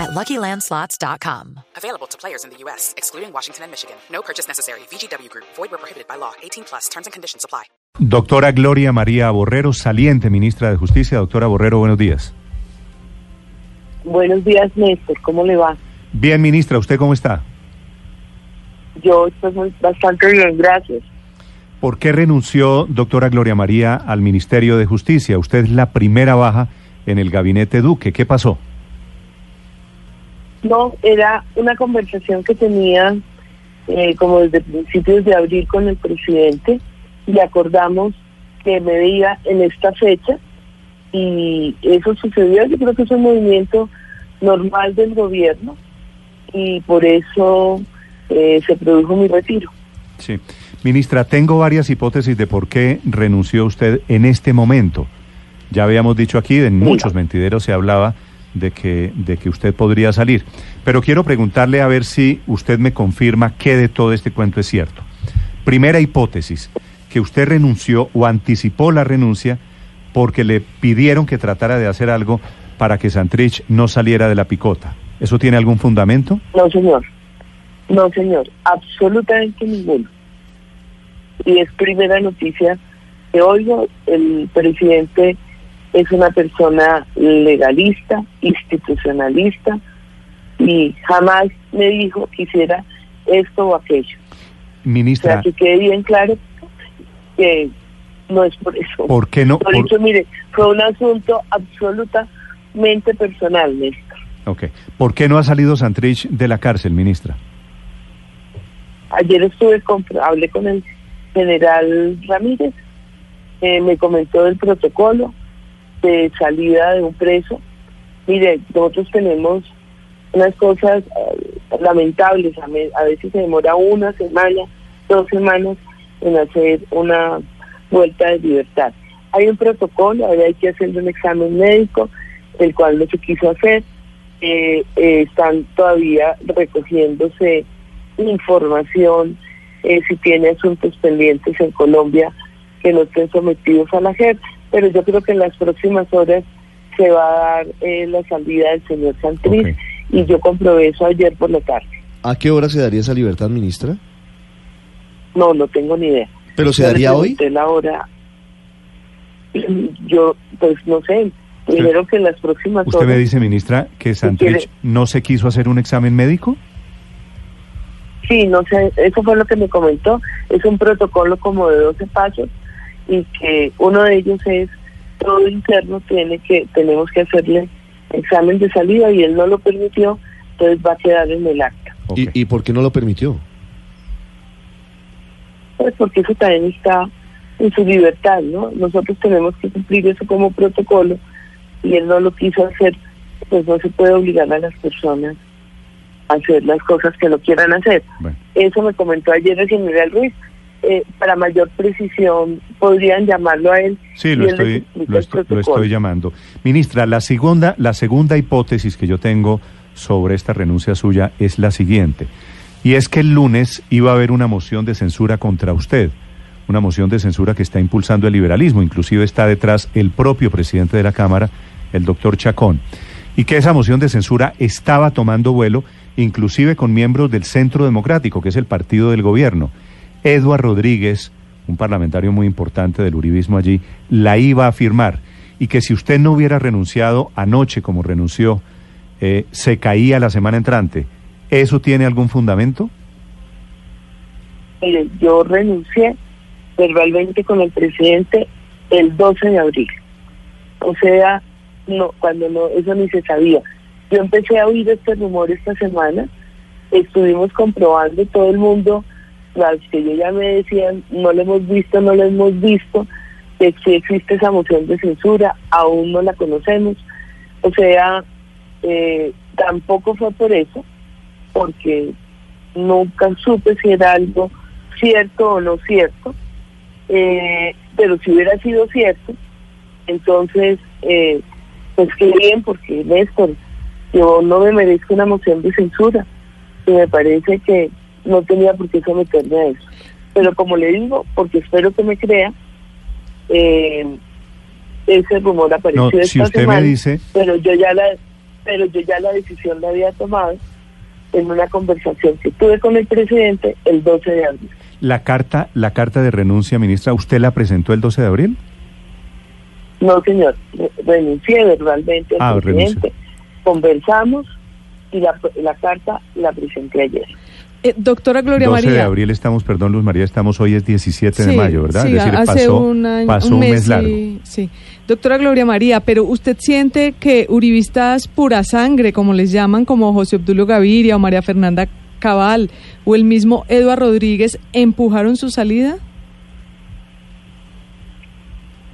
at LuckyLandSlots.com. Available to players in the U.S., excluding Washington and Michigan. No purchase necessary. VGW Group. Void where prohibited by law. 18 plus. Terms and conditions apply. Doctora Gloria María Borrero, saliente ministra de Justicia. Doctora Borrero, buenos días. Buenos días, Néstor. ¿Cómo le va? Bien, ministra. ¿Usted cómo está? Yo estoy bastante bien, gracias. ¿Por qué renunció, doctora Gloria María, al Ministerio de Justicia? Usted es la primera baja en el gabinete Duque. ¿Qué pasó? No, era una conversación que tenía eh, como desde principios de abril con el presidente y acordamos que me veía en esta fecha y eso sucedió. Yo creo que es un movimiento normal del gobierno y por eso eh, se produjo mi retiro. Sí. Ministra, tengo varias hipótesis de por qué renunció usted en este momento. Ya habíamos dicho aquí, en muchos mentideros se hablaba de que, de que usted podría salir. Pero quiero preguntarle a ver si usted me confirma que de todo este cuento es cierto. Primera hipótesis, que usted renunció o anticipó la renuncia porque le pidieron que tratara de hacer algo para que Santrich no saliera de la picota. ¿Eso tiene algún fundamento? No, señor. No, señor. Absolutamente ninguno. Y es primera noticia que oigo. El presidente es una persona legalista, institucionalista, y jamás me dijo que hiciera esto o aquello. Ministra. O sea, que quede bien claro que no es por eso. ¿Por qué no? Por, eso, mire, fue un asunto absolutamente personal, Néstor. Ok. ¿Por qué no ha salido Santrich de la cárcel, ministra? Ayer estuve con, hablé con el general Ramírez, eh, me comentó del protocolo de salida de un preso. Mire, nosotros tenemos unas cosas eh, lamentables, a, veces se demora una semana, dos semanas en hacer una vuelta de libertad. Hay un protocolo, hay que hacer un examen médico, el cual no se quiso hacer. Eh, eh, están todavía recogiéndose información si tiene asuntos pendientes en Colombia que no estén sometidos a la JEP, pero yo creo que en las próximas horas se va a dar la salida del señor Santriz y yo comprobé eso ayer por la tarde. ¿A qué hora se daría esa libertad, ministra? No, no tengo ni idea. ¿Pero se daría hoy? la hora. Yo, pues no sé. Primero que en las próximas ¿Usted me dice, ministra, que Santrich no se quiso hacer un examen médico? Sí, no sé, eso fue lo que me comentó. Es un protocolo como de 12 pasos y que uno de ellos es todo interno tiene que tenemos que hacerle examen de salida y él no lo permitió, entonces va a quedar en el acta. ¿Y, ¿Y por qué no lo permitió? Pues porque eso también está en su libertad, ¿no? Nosotros tenemos que cumplir eso como protocolo y él no lo quiso hacer, pues no se puede obligar a las personas a hacer las cosas que no quieran hacer. Eso me comentó ayer el general Ruiz. Eh, para mayor precisión, podrían llamarlo a él. Sí, lo estoy, lo estoy, llamando. Ministra, la segunda, la segunda hipótesis que yo tengo sobre esta renuncia suya es la siguiente, y es que el lunes iba a haber una moción de censura contra usted, una moción de censura que está impulsando el liberalismo, inclusive está detrás el propio presidente de la Cámara, el doctor Chacón, y que esa moción de censura estaba tomando vuelo, inclusive con miembros del Centro Democrático, que es el partido del gobierno. Eduard Rodríguez, un parlamentario muy importante del uribismo allí, la iba a firmar y que si usted no hubiera renunciado anoche como renunció, eh, se caía la semana entrante. ¿Eso tiene algún fundamento? Yo renuncié verbalmente con el presidente el 12 de abril. O sea, no, cuando no, eso ni se sabía. Yo empecé a oír este rumor esta semana, estuvimos comprobando todo el mundo las que yo ya me decían, no lo hemos visto, no lo hemos visto, que existe esa moción de censura, aún no la conocemos. O sea, eh, tampoco fue por eso, porque nunca supe si era algo cierto o no cierto. Eh, pero si hubiera sido cierto, entonces, eh, pues qué bien, porque Néstor, yo no me merezco una moción de censura y me parece que no tenía por qué someterme a eso. Pero como le digo, porque espero que me crea, eh, ese rumor apareció No, esta si usted semana, me dice, pero yo ya la pero yo ya la decisión la había tomado en una conversación que tuve con el presidente el 12 de abril. la carta, la carta de renuncia, ministra, ¿usted la presentó el 12 de abril? No, señor, re- renuncié verbalmente al Ah, presidente, conversamos y la, la carta la presenté ayer. Eh, doctora Gloria 12 María. de abril estamos, perdón, Luz María, estamos hoy es 17 de Sí, mayo, ¿verdad? Sí, es decir, hace pasó, un, año- pasó un mes, y- largo. Sí. Doctora Gloria María, pero ¿usted siente que uribistas pura sangre, como les llaman, como José Obdulio Gaviria o María Fernanda Cabal o el mismo Eduardo Rodríguez, empujaron su salida?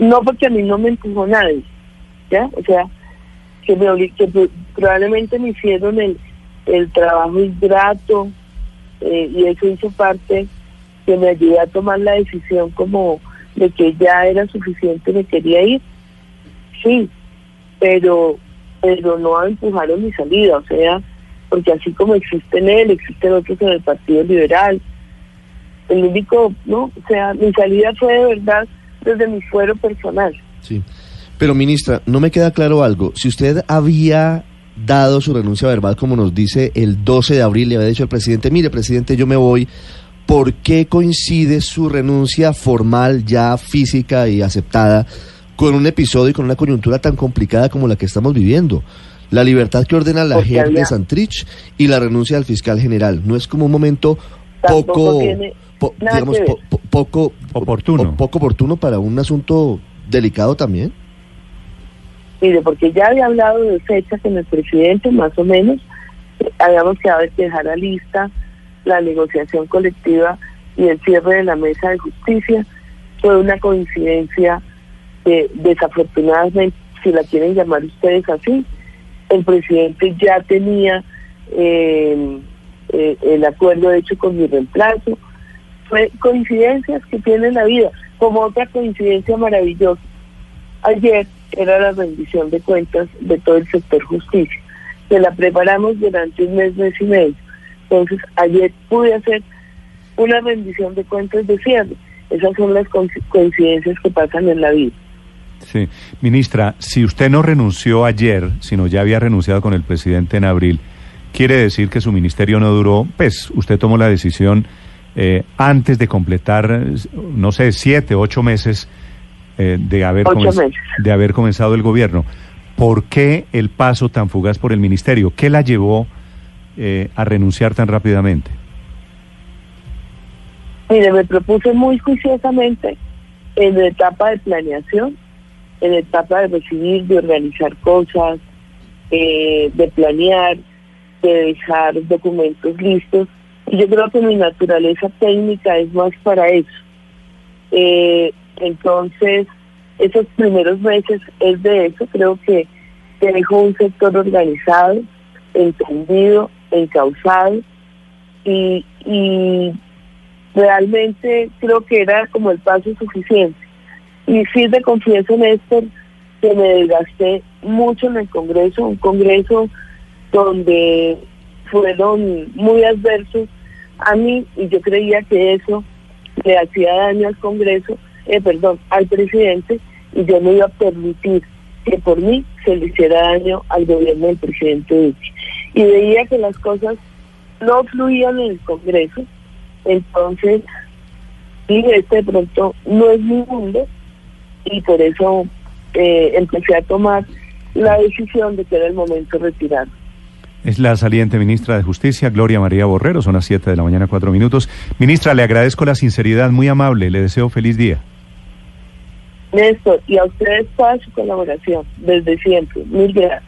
No porque a mí no me empujó nadie, ¿ya? O sea, que, me que pro- probablemente me hicieron el, el trabajo ingrato eh, y eso hizo parte que me ayudó a tomar la decisión como de que ya era suficiente, me quería ir. Sí, pero pero no empujaron mi salida, o sea, porque así como existen él, existen otros en el Partido Liberal. El único, ¿no? O sea, mi salida fue de verdad desde mi fuero personal. Sí. Pero ministra, no me queda claro algo. Si usted había dado su renuncia verbal, como nos dice el 12 de abril, le había dicho al presidente, mire, presidente, yo me voy, ¿por qué coincide su renuncia formal, ya física y aceptada, con un episodio y con una coyuntura tan complicada como la que estamos viviendo? La libertad que ordena la JEP de Santrich y la renuncia del fiscal general. ¿No es como un momento Tampoco poco, tiene po- digamos, po- po- poco Oportuno. po- poco oportuno para un asunto delicado también? Mire, porque ya había hablado de fecha con el presidente, más o menos. Habíamos quedado de que dejara lista la negociación colectiva y el cierre de la mesa de justicia. Fue una coincidencia que desafortunadamente, si la quieren llamar ustedes así, el presidente ya tenía eh, eh, el acuerdo hecho con mi reemplazo. Fue coincidencias que tiene la vida, como otra coincidencia maravillosa. Ayer era la rendición de cuentas de todo el sector justicia. que la preparamos durante un mes, mes y medio. Entonces, ayer pude hacer una rendición de cuentas de cierre. Esas son las co- coincidencias que pasan en la vida. Sí. Ministra, si usted no renunció ayer, sino ya había renunciado con el presidente en abril, quiere decir que su ministerio no duró, pues usted tomó la decisión eh, antes de completar, no sé, siete, ocho meses eh, de, haber meses. de haber comenzado el gobierno. ¿Por qué el paso tan fugaz por el ministerio? ¿Qué la llevó eh, a renunciar tan rápidamente? Mire, me propuse muy juiciosamente en la etapa de planeación, en la etapa de recibir, de organizar cosas, eh, de planear, de dejar documentos listos. Y yo creo que mi naturaleza técnica es más para eso. Eh, entonces, esos primeros meses es de eso. Creo que dejó un sector organizado, entendido, encauzado y, y realmente creo que era como el paso suficiente. Y sí te confieso, Néstor, que me desgasté mucho en el Congreso, un Congreso donde fueron muy adversos a mí y yo creía que eso le hacía daño al Congreso, eh, perdón, al presidente y yo no iba a permitir que por mí se le hiciera daño al gobierno del presidente Duque. Y veía que las cosas no fluían en el Congreso, entonces dije, este de pronto no es mi mundo y por eso eh, empecé a tomar la decisión de que era el momento de retirar. Es la saliente ministra de Justicia, Gloria María Borrero, son las 7 de la mañana, cuatro minutos. Ministra, le agradezco la sinceridad, muy amable, le deseo feliz día. Néstor, y a ustedes toda su colaboración desde siempre. Mil gracias.